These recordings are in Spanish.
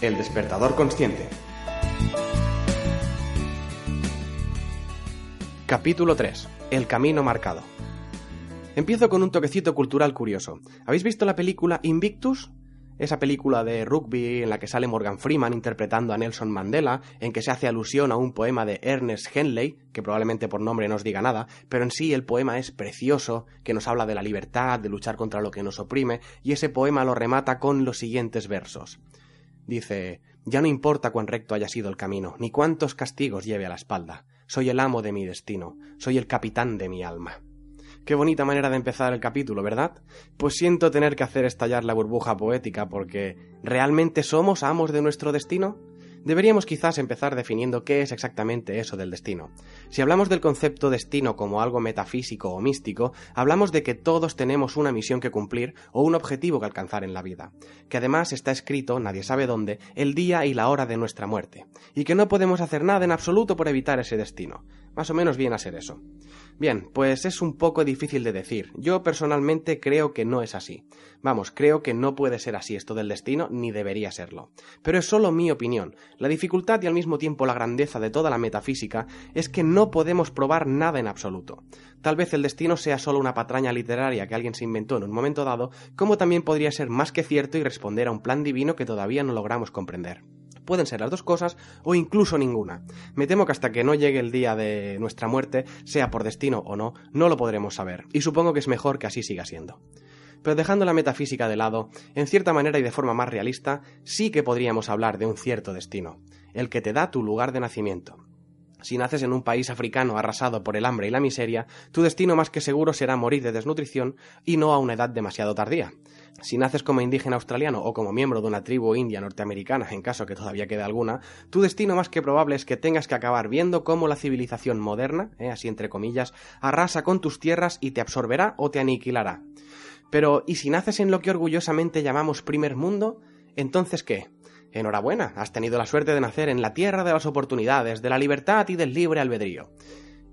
El despertador consciente. Capítulo 3. El camino marcado. Empiezo con un toquecito cultural curioso. ¿Habéis visto la película Invictus? Esa película de rugby en la que sale Morgan Freeman interpretando a Nelson Mandela, en que se hace alusión a un poema de Ernest Henley, que probablemente por nombre no os diga nada, pero en sí el poema es precioso, que nos habla de la libertad, de luchar contra lo que nos oprime, y ese poema lo remata con los siguientes versos. Dice, ya no importa cuán recto haya sido el camino, ni cuántos castigos lleve a la espalda. Soy el amo de mi destino, soy el capitán de mi alma. Qué bonita manera de empezar el capítulo, ¿verdad? Pues siento tener que hacer estallar la burbuja poética porque ¿realmente somos amos de nuestro destino? Deberíamos quizás empezar definiendo qué es exactamente eso del destino. Si hablamos del concepto destino como algo metafísico o místico, hablamos de que todos tenemos una misión que cumplir o un objetivo que alcanzar en la vida, que además está escrito, nadie sabe dónde, el día y la hora de nuestra muerte, y que no podemos hacer nada en absoluto por evitar ese destino. Más o menos viene a ser eso. Bien, pues es un poco difícil de decir. Yo personalmente creo que no es así. Vamos, creo que no puede ser así esto del destino, ni debería serlo. Pero es solo mi opinión. La dificultad y al mismo tiempo la grandeza de toda la metafísica es que no podemos probar nada en absoluto. Tal vez el destino sea solo una patraña literaria que alguien se inventó en un momento dado, como también podría ser más que cierto y responder a un plan divino que todavía no logramos comprender pueden ser las dos cosas o incluso ninguna. Me temo que hasta que no llegue el día de nuestra muerte, sea por destino o no, no lo podremos saber, y supongo que es mejor que así siga siendo. Pero dejando la metafísica de lado, en cierta manera y de forma más realista, sí que podríamos hablar de un cierto destino, el que te da tu lugar de nacimiento. Si naces en un país africano arrasado por el hambre y la miseria, tu destino más que seguro será morir de desnutrición y no a una edad demasiado tardía. Si naces como indígena australiano o como miembro de una tribu india norteamericana, en caso que todavía quede alguna, tu destino más que probable es que tengas que acabar viendo cómo la civilización moderna, eh, así entre comillas, arrasa con tus tierras y te absorberá o te aniquilará. Pero, ¿y si naces en lo que orgullosamente llamamos primer mundo? Entonces, ¿qué? Enhorabuena, has tenido la suerte de nacer en la tierra de las oportunidades, de la libertad y del libre albedrío.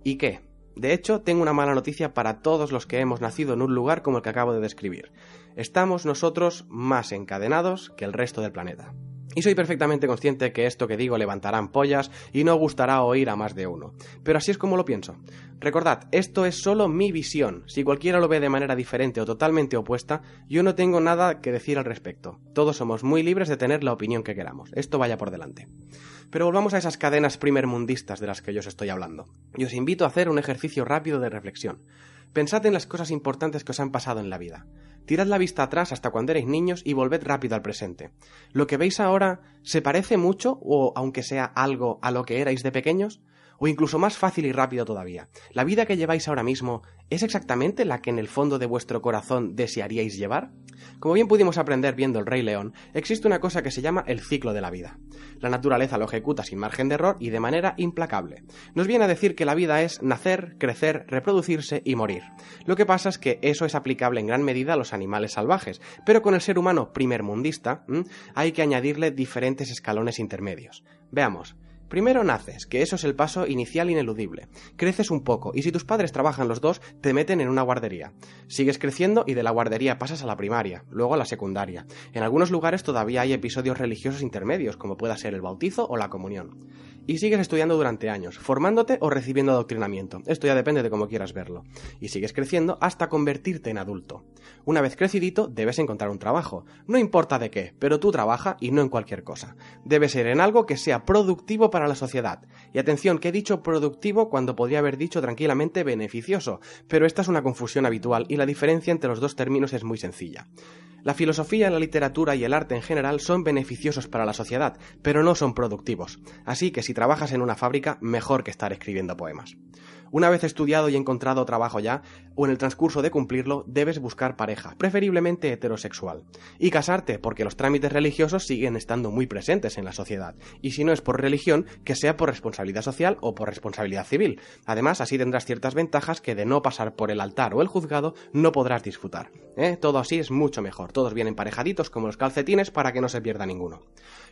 ¿Y qué? De hecho, tengo una mala noticia para todos los que hemos nacido en un lugar como el que acabo de describir. Estamos nosotros más encadenados que el resto del planeta. Y soy perfectamente consciente que esto que digo levantará ampollas y no gustará oír a más de uno. Pero así es como lo pienso. Recordad, esto es solo mi visión. Si cualquiera lo ve de manera diferente o totalmente opuesta, yo no tengo nada que decir al respecto. Todos somos muy libres de tener la opinión que queramos. Esto vaya por delante. Pero volvamos a esas cadenas primermundistas de las que yo os estoy hablando. Y os invito a hacer un ejercicio rápido de reflexión. Pensad en las cosas importantes que os han pasado en la vida. Tirad la vista atrás hasta cuando erais niños y volved rápido al presente. ¿Lo que veis ahora se parece mucho, o aunque sea algo, a lo que erais de pequeños? O incluso más fácil y rápido todavía. La vida que lleváis ahora mismo es exactamente la que en el fondo de vuestro corazón desearíais llevar? Como bien pudimos aprender viendo el Rey León, existe una cosa que se llama el ciclo de la vida. La naturaleza lo ejecuta sin margen de error y de manera implacable. Nos viene a decir que la vida es nacer, crecer, reproducirse y morir. Lo que pasa es que eso es aplicable en gran medida a los animales salvajes, pero con el ser humano primermundista hay que añadirle diferentes escalones intermedios. Veamos, Primero naces, que eso es el paso inicial ineludible. Creces un poco, y si tus padres trabajan los dos, te meten en una guardería. Sigues creciendo y de la guardería pasas a la primaria, luego a la secundaria. En algunos lugares todavía hay episodios religiosos intermedios, como pueda ser el bautizo o la comunión y sigues estudiando durante años, formándote o recibiendo adoctrinamiento. Esto ya depende de cómo quieras verlo. Y sigues creciendo hasta convertirte en adulto. Una vez crecidito, debes encontrar un trabajo. No importa de qué, pero tú trabaja y no en cualquier cosa. Debe ser en algo que sea productivo para la sociedad. Y atención, que he dicho productivo cuando podría haber dicho tranquilamente beneficioso, pero esta es una confusión habitual y la diferencia entre los dos términos es muy sencilla. La filosofía, la literatura y el arte en general son beneficiosos para la sociedad, pero no son productivos. Así que si trabajas en una fábrica, mejor que estar escribiendo poemas. Una vez estudiado y encontrado trabajo ya, o en el transcurso de cumplirlo, debes buscar pareja, preferiblemente heterosexual. Y casarte, porque los trámites religiosos siguen estando muy presentes en la sociedad. Y si no es por religión, que sea por responsabilidad social o por responsabilidad civil. Además, así tendrás ciertas ventajas que de no pasar por el altar o el juzgado no podrás disfrutar. ¿eh? Todo así es mucho mejor. Todos vienen parejaditos como los calcetines para que no se pierda ninguno.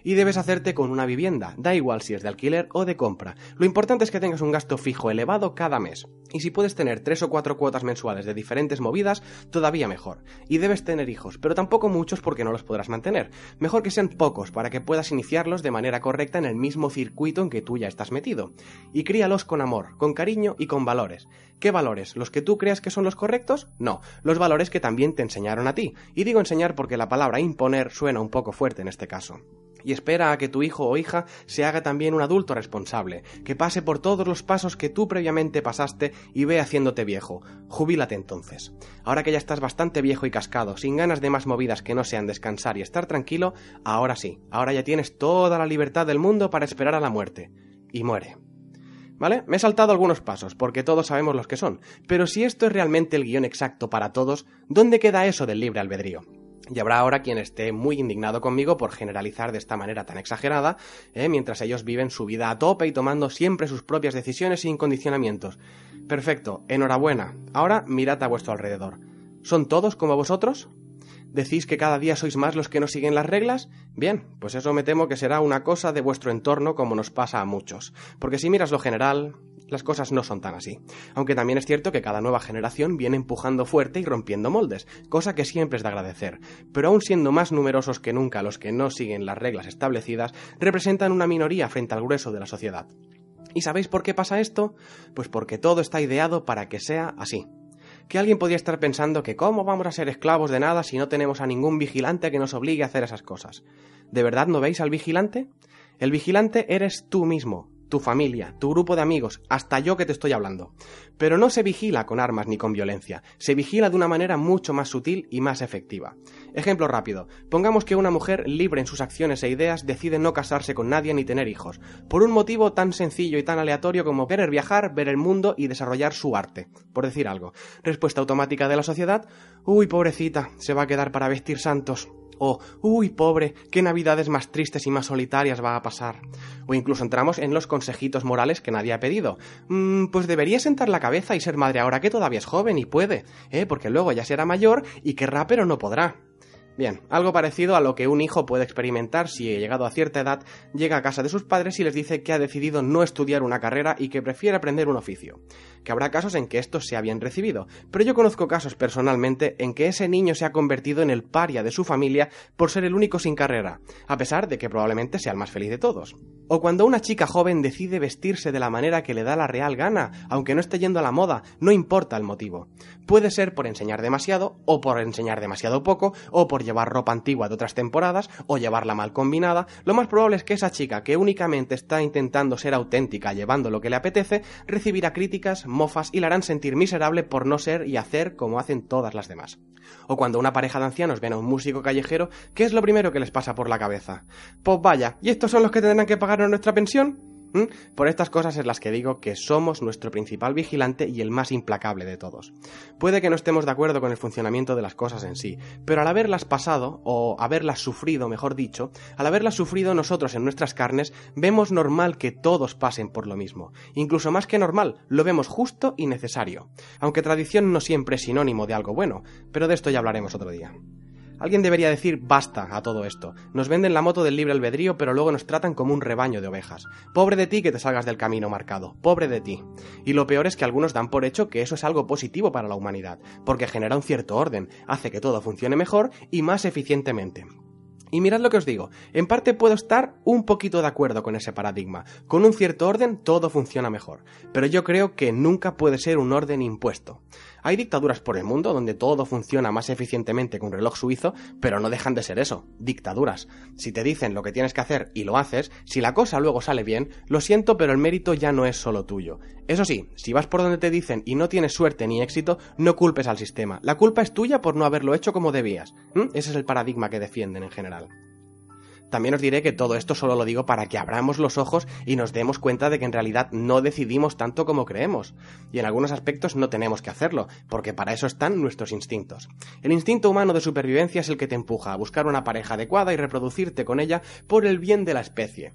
Y debes hacerte con una vivienda, da igual si es de alquiler o de compra. Lo importante es que tengas un gasto fijo elevado cada mes. Y si puedes tener tres o cuatro cuotas mensuales de diferentes movidas, todavía mejor. Y debes tener hijos, pero tampoco muchos porque no los podrás mantener. Mejor que sean pocos para que puedas iniciarlos de manera correcta en el mismo circuito en que tú ya estás metido. Y críalos con amor, con cariño y con valores. ¿Qué valores? ¿Los que tú creas que son los correctos? No, los valores que también te enseñaron a ti. Y digo enseñar porque la palabra imponer suena un poco fuerte en este caso y espera a que tu hijo o hija se haga también un adulto responsable, que pase por todos los pasos que tú previamente pasaste y ve haciéndote viejo. Jubílate entonces. Ahora que ya estás bastante viejo y cascado, sin ganas de más movidas que no sean descansar y estar tranquilo, ahora sí, ahora ya tienes toda la libertad del mundo para esperar a la muerte. Y muere. ¿Vale? Me he saltado algunos pasos, porque todos sabemos los que son, pero si esto es realmente el guion exacto para todos, ¿dónde queda eso del libre albedrío? Y habrá ahora quien esté muy indignado conmigo por generalizar de esta manera tan exagerada, ¿eh? mientras ellos viven su vida a tope y tomando siempre sus propias decisiones sin condicionamientos. Perfecto, enhorabuena. Ahora mirad a vuestro alrededor. ¿Son todos como vosotros? ¿Decís que cada día sois más los que no siguen las reglas? Bien, pues eso me temo que será una cosa de vuestro entorno como nos pasa a muchos. Porque si miras lo general, las cosas no son tan así. Aunque también es cierto que cada nueva generación viene empujando fuerte y rompiendo moldes, cosa que siempre es de agradecer. Pero aún siendo más numerosos que nunca los que no siguen las reglas establecidas, representan una minoría frente al grueso de la sociedad. ¿Y sabéis por qué pasa esto? Pues porque todo está ideado para que sea así. Que alguien podría estar pensando que cómo vamos a ser esclavos de nada si no tenemos a ningún vigilante que nos obligue a hacer esas cosas. ¿De verdad no veis al vigilante? El vigilante eres tú mismo, tu familia, tu grupo de amigos, hasta yo que te estoy hablando. Pero no se vigila con armas ni con violencia, se vigila de una manera mucho más sutil y más efectiva. Ejemplo rápido, pongamos que una mujer libre en sus acciones e ideas decide no casarse con nadie ni tener hijos, por un motivo tan sencillo y tan aleatorio como querer viajar, ver el mundo y desarrollar su arte, por decir algo. Respuesta automática de la sociedad, uy pobrecita, se va a quedar para vestir santos. O, uy, pobre, qué navidades más tristes y más solitarias va a pasar. O incluso entramos en los consejitos morales que nadie ha pedido. Mm, pues debería sentar la cabeza y ser madre ahora que todavía es joven y puede, ¿eh? porque luego ya será mayor y querrá pero no podrá. Bien, algo parecido a lo que un hijo puede experimentar si, llegado a cierta edad, llega a casa de sus padres y les dice que ha decidido no estudiar una carrera y que prefiere aprender un oficio. Que habrá casos en que esto sea bien recibido, pero yo conozco casos personalmente en que ese niño se ha convertido en el paria de su familia por ser el único sin carrera, a pesar de que probablemente sea el más feliz de todos. O cuando una chica joven decide vestirse de la manera que le da la real gana, aunque no esté yendo a la moda, no importa el motivo. Puede ser por enseñar demasiado, o por enseñar demasiado poco, o por llevar ropa antigua de otras temporadas o llevarla mal combinada, lo más probable es que esa chica que únicamente está intentando ser auténtica llevando lo que le apetece, recibirá críticas, mofas y la harán sentir miserable por no ser y hacer como hacen todas las demás. O cuando una pareja de ancianos ven a un músico callejero, ¿qué es lo primero que les pasa por la cabeza? Pues vaya, ¿y estos son los que tendrán que pagar nuestra pensión? Por estas cosas es las que digo que somos nuestro principal vigilante y el más implacable de todos. Puede que no estemos de acuerdo con el funcionamiento de las cosas en sí, pero al haberlas pasado, o haberlas sufrido, mejor dicho, al haberlas sufrido nosotros en nuestras carnes, vemos normal que todos pasen por lo mismo. Incluso más que normal, lo vemos justo y necesario. Aunque tradición no siempre es sinónimo de algo bueno, pero de esto ya hablaremos otro día. Alguien debería decir basta a todo esto. Nos venden la moto del libre albedrío, pero luego nos tratan como un rebaño de ovejas. Pobre de ti que te salgas del camino marcado. Pobre de ti. Y lo peor es que algunos dan por hecho que eso es algo positivo para la humanidad, porque genera un cierto orden, hace que todo funcione mejor y más eficientemente. Y mirad lo que os digo, en parte puedo estar un poquito de acuerdo con ese paradigma. Con un cierto orden todo funciona mejor, pero yo creo que nunca puede ser un orden impuesto. Hay dictaduras por el mundo donde todo funciona más eficientemente que un reloj suizo, pero no dejan de ser eso, dictaduras. Si te dicen lo que tienes que hacer y lo haces, si la cosa luego sale bien, lo siento, pero el mérito ya no es solo tuyo. Eso sí, si vas por donde te dicen y no tienes suerte ni éxito, no culpes al sistema. La culpa es tuya por no haberlo hecho como debías. ¿Mm? Ese es el paradigma que defienden en general. También os diré que todo esto solo lo digo para que abramos los ojos y nos demos cuenta de que en realidad no decidimos tanto como creemos. Y en algunos aspectos no tenemos que hacerlo, porque para eso están nuestros instintos. El instinto humano de supervivencia es el que te empuja a buscar una pareja adecuada y reproducirte con ella por el bien de la especie.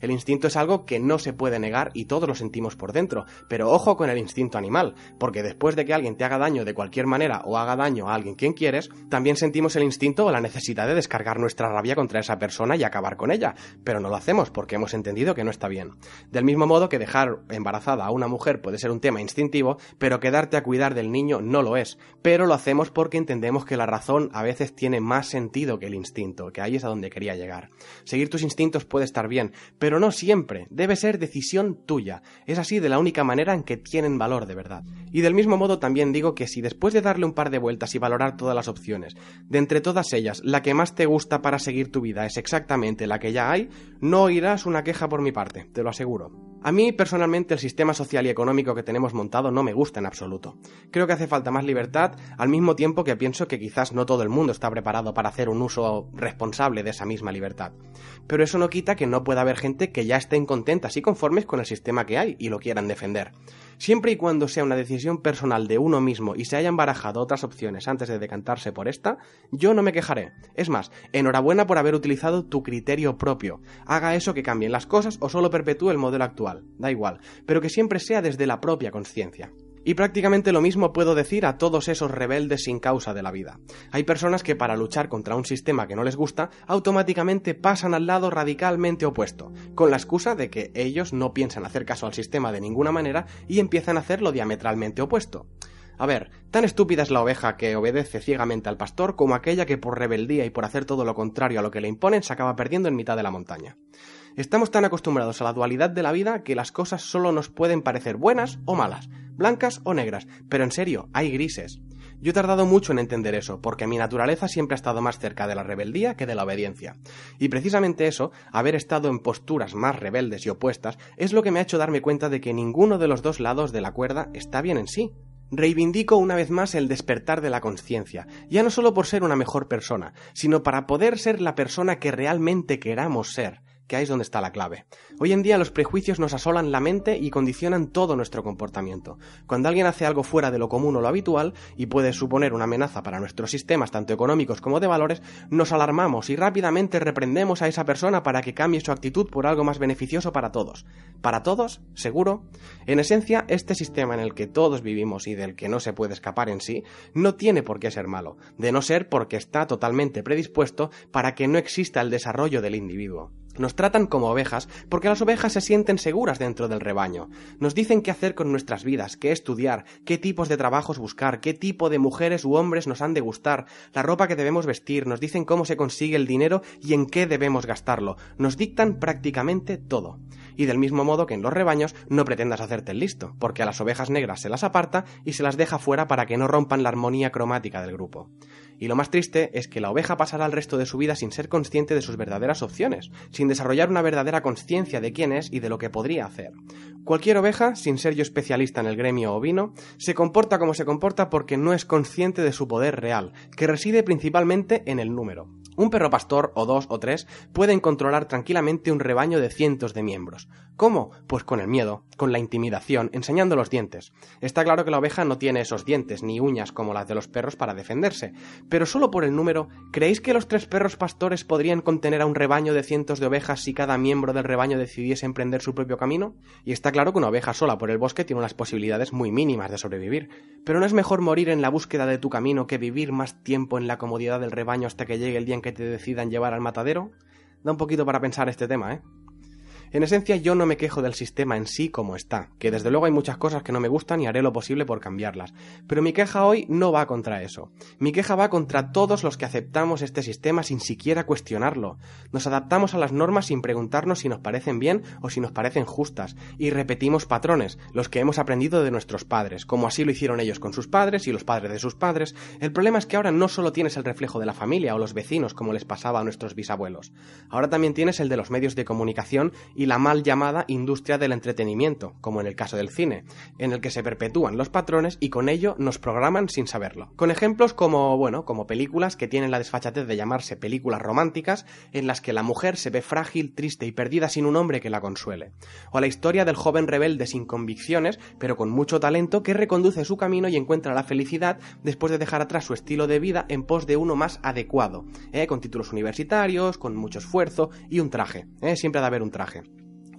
El instinto es algo que no se puede negar y todos lo sentimos por dentro, pero ojo con el instinto animal, porque después de que alguien te haga daño de cualquier manera o haga daño a alguien quien quieres, también sentimos el instinto o la necesidad de descargar nuestra rabia contra esa persona y acabar con ella, pero no lo hacemos porque hemos entendido que no está bien. Del mismo modo que dejar embarazada a una mujer puede ser un tema instintivo, pero quedarte a cuidar del niño no lo es, pero lo hacemos porque entendemos que la razón a veces tiene más sentido que el instinto, que ahí es a donde quería llegar. Seguir tus instintos puede estar bien, pero no siempre, debe ser decisión tuya. Es así de la única manera en que tienen valor de verdad. Y del mismo modo también digo que si después de darle un par de vueltas y valorar todas las opciones, de entre todas ellas, la que más te gusta para seguir tu vida es exactamente la que ya hay, no oirás una queja por mi parte, te lo aseguro. A mí personalmente el sistema social y económico que tenemos montado no me gusta en absoluto. Creo que hace falta más libertad, al mismo tiempo que pienso que quizás no todo el mundo está preparado para hacer un uso responsable de esa misma libertad. Pero eso no quita que no pueda haber gente que ya estén contentas y conformes con el sistema que hay y lo quieran defender. Siempre y cuando sea una decisión personal de uno mismo y se hayan barajado otras opciones antes de decantarse por esta, yo no me quejaré. Es más, enhorabuena por haber utilizado tu criterio propio. Haga eso que cambien las cosas o solo perpetúe el modelo actual. Da igual, pero que siempre sea desde la propia conciencia. Y prácticamente lo mismo puedo decir a todos esos rebeldes sin causa de la vida. Hay personas que para luchar contra un sistema que no les gusta, automáticamente pasan al lado radicalmente opuesto, con la excusa de que ellos no piensan hacer caso al sistema de ninguna manera y empiezan a hacerlo diametralmente opuesto. A ver, tan estúpida es la oveja que obedece ciegamente al pastor como aquella que por rebeldía y por hacer todo lo contrario a lo que le imponen se acaba perdiendo en mitad de la montaña. Estamos tan acostumbrados a la dualidad de la vida que las cosas solo nos pueden parecer buenas o malas, blancas o negras, pero en serio, hay grises. Yo he tardado mucho en entender eso, porque mi naturaleza siempre ha estado más cerca de la rebeldía que de la obediencia. Y precisamente eso, haber estado en posturas más rebeldes y opuestas, es lo que me ha hecho darme cuenta de que ninguno de los dos lados de la cuerda está bien en sí. Reivindico una vez más el despertar de la conciencia, ya no solo por ser una mejor persona, sino para poder ser la persona que realmente queramos ser, que ahí es donde está la clave. Hoy en día los prejuicios nos asolan la mente y condicionan todo nuestro comportamiento. Cuando alguien hace algo fuera de lo común o lo habitual y puede suponer una amenaza para nuestros sistemas tanto económicos como de valores, nos alarmamos y rápidamente reprendemos a esa persona para que cambie su actitud por algo más beneficioso para todos. ¿Para todos? ¿Seguro? En esencia, este sistema en el que todos vivimos y del que no se puede escapar en sí, no tiene por qué ser malo, de no ser porque está totalmente predispuesto para que no exista el desarrollo del individuo. Nos tratan como ovejas porque las ovejas se sienten seguras dentro del rebaño. Nos dicen qué hacer con nuestras vidas, qué estudiar, qué tipos de trabajos buscar, qué tipo de mujeres u hombres nos han de gustar, la ropa que debemos vestir, nos dicen cómo se consigue el dinero y en qué debemos gastarlo. Nos dictan prácticamente todo. Y del mismo modo que en los rebaños no pretendas hacerte el listo, porque a las ovejas negras se las aparta y se las deja fuera para que no rompan la armonía cromática del grupo. Y lo más triste es que la oveja pasará el resto de su vida sin ser consciente de sus verdaderas opciones, sin desarrollar una verdadera conciencia de quién es y de lo que podría hacer. Cualquier oveja, sin ser yo especialista en el gremio ovino, se comporta como se comporta porque no es consciente de su poder real, que reside principalmente en el número. Un perro pastor, o dos, o tres, pueden controlar tranquilamente un rebaño de cientos de miembros. ¿Cómo? Pues con el miedo, con la intimidación, enseñando los dientes. Está claro que la oveja no tiene esos dientes ni uñas como las de los perros para defenderse, pero solo por el número, ¿creéis que los tres perros pastores podrían contener a un rebaño de cientos de ovejas si cada miembro del rebaño decidiese emprender su propio camino? Y está claro que una oveja sola por el bosque tiene unas posibilidades muy mínimas de sobrevivir, pero no es mejor morir en la búsqueda de tu camino que vivir más tiempo en la comodidad del rebaño hasta que llegue el día en que te decidan llevar al matadero? Da un poquito para pensar este tema, ¿eh? En esencia yo no me quejo del sistema en sí como está, que desde luego hay muchas cosas que no me gustan y haré lo posible por cambiarlas, pero mi queja hoy no va contra eso. Mi queja va contra todos los que aceptamos este sistema sin siquiera cuestionarlo. Nos adaptamos a las normas sin preguntarnos si nos parecen bien o si nos parecen justas, y repetimos patrones, los que hemos aprendido de nuestros padres, como así lo hicieron ellos con sus padres y los padres de sus padres. El problema es que ahora no solo tienes el reflejo de la familia o los vecinos como les pasaba a nuestros bisabuelos, ahora también tienes el de los medios de comunicación y la mal llamada industria del entretenimiento, como en el caso del cine, en el que se perpetúan los patrones y con ello nos programan sin saberlo. Con ejemplos como, bueno, como películas que tienen la desfachatez de llamarse películas románticas, en las que la mujer se ve frágil, triste y perdida sin un hombre que la consuele. O la historia del joven rebelde sin convicciones, pero con mucho talento, que reconduce su camino y encuentra la felicidad después de dejar atrás su estilo de vida en pos de uno más adecuado, ¿eh? con títulos universitarios, con mucho esfuerzo y un traje. ¿eh? Siempre ha de haber un traje.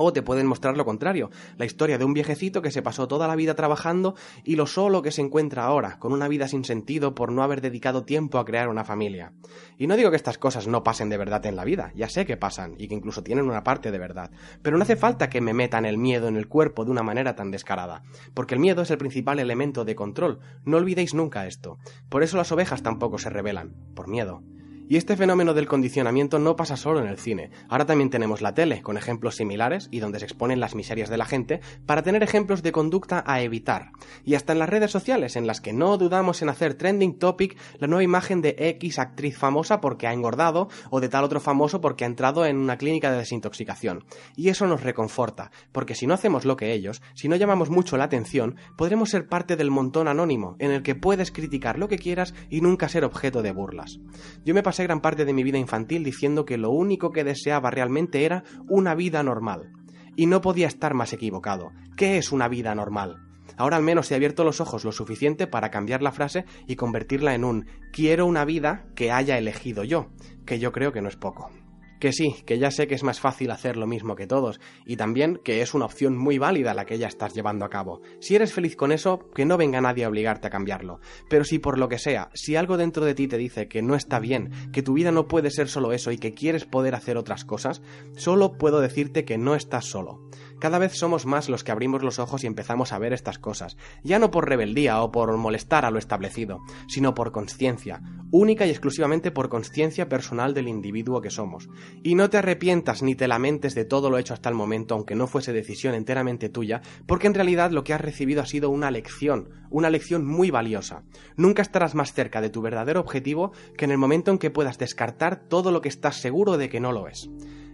O te pueden mostrar lo contrario, la historia de un viejecito que se pasó toda la vida trabajando y lo solo que se encuentra ahora, con una vida sin sentido por no haber dedicado tiempo a crear una familia. Y no digo que estas cosas no pasen de verdad en la vida, ya sé que pasan y que incluso tienen una parte de verdad, pero no hace falta que me metan el miedo en el cuerpo de una manera tan descarada, porque el miedo es el principal elemento de control, no olvidéis nunca esto. Por eso las ovejas tampoco se rebelan, por miedo. Y este fenómeno del condicionamiento no pasa solo en el cine. Ahora también tenemos la tele, con ejemplos similares y donde se exponen las miserias de la gente, para tener ejemplos de conducta a evitar. Y hasta en las redes sociales, en las que no dudamos en hacer trending topic la nueva imagen de X actriz famosa porque ha engordado, o de tal otro famoso porque ha entrado en una clínica de desintoxicación. Y eso nos reconforta, porque si no hacemos lo que ellos, si no llamamos mucho la atención, podremos ser parte del montón anónimo, en el que puedes criticar lo que quieras y nunca ser objeto de burlas. Yo me gran parte de mi vida infantil diciendo que lo único que deseaba realmente era una vida normal. Y no podía estar más equivocado. ¿Qué es una vida normal? Ahora al menos he abierto los ojos lo suficiente para cambiar la frase y convertirla en un quiero una vida que haya elegido yo, que yo creo que no es poco. Que sí, que ya sé que es más fácil hacer lo mismo que todos, y también que es una opción muy válida la que ya estás llevando a cabo. Si eres feliz con eso, que no venga nadie a obligarte a cambiarlo. Pero si por lo que sea, si algo dentro de ti te dice que no está bien, que tu vida no puede ser solo eso y que quieres poder hacer otras cosas, solo puedo decirte que no estás solo. Cada vez somos más los que abrimos los ojos y empezamos a ver estas cosas, ya no por rebeldía o por molestar a lo establecido, sino por conciencia, única y exclusivamente por conciencia personal del individuo que somos. Y no te arrepientas ni te lamentes de todo lo hecho hasta el momento, aunque no fuese decisión enteramente tuya, porque en realidad lo que has recibido ha sido una lección, una lección muy valiosa. Nunca estarás más cerca de tu verdadero objetivo que en el momento en que puedas descartar todo lo que estás seguro de que no lo es.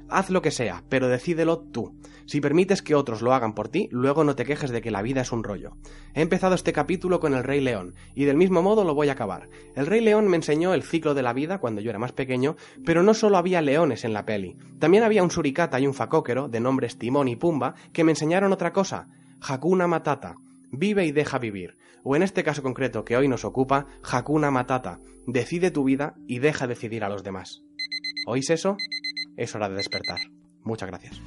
Haz lo que sea, pero decídelo tú. Si permites que otros lo hagan por ti, luego no te quejes de que la vida es un rollo. He empezado este capítulo con el Rey León, y del mismo modo lo voy a acabar. El Rey León me enseñó el ciclo de la vida cuando yo era más pequeño, pero no solo había leones en la peli. También había un suricata y un facóquero, de nombres Timón y Pumba, que me enseñaron otra cosa. Hakuna Matata. Vive y deja vivir. O en este caso concreto que hoy nos ocupa, Hakuna Matata. Decide tu vida y deja decidir a los demás. ¿Oís eso? Es hora de despertar. Muchas gracias.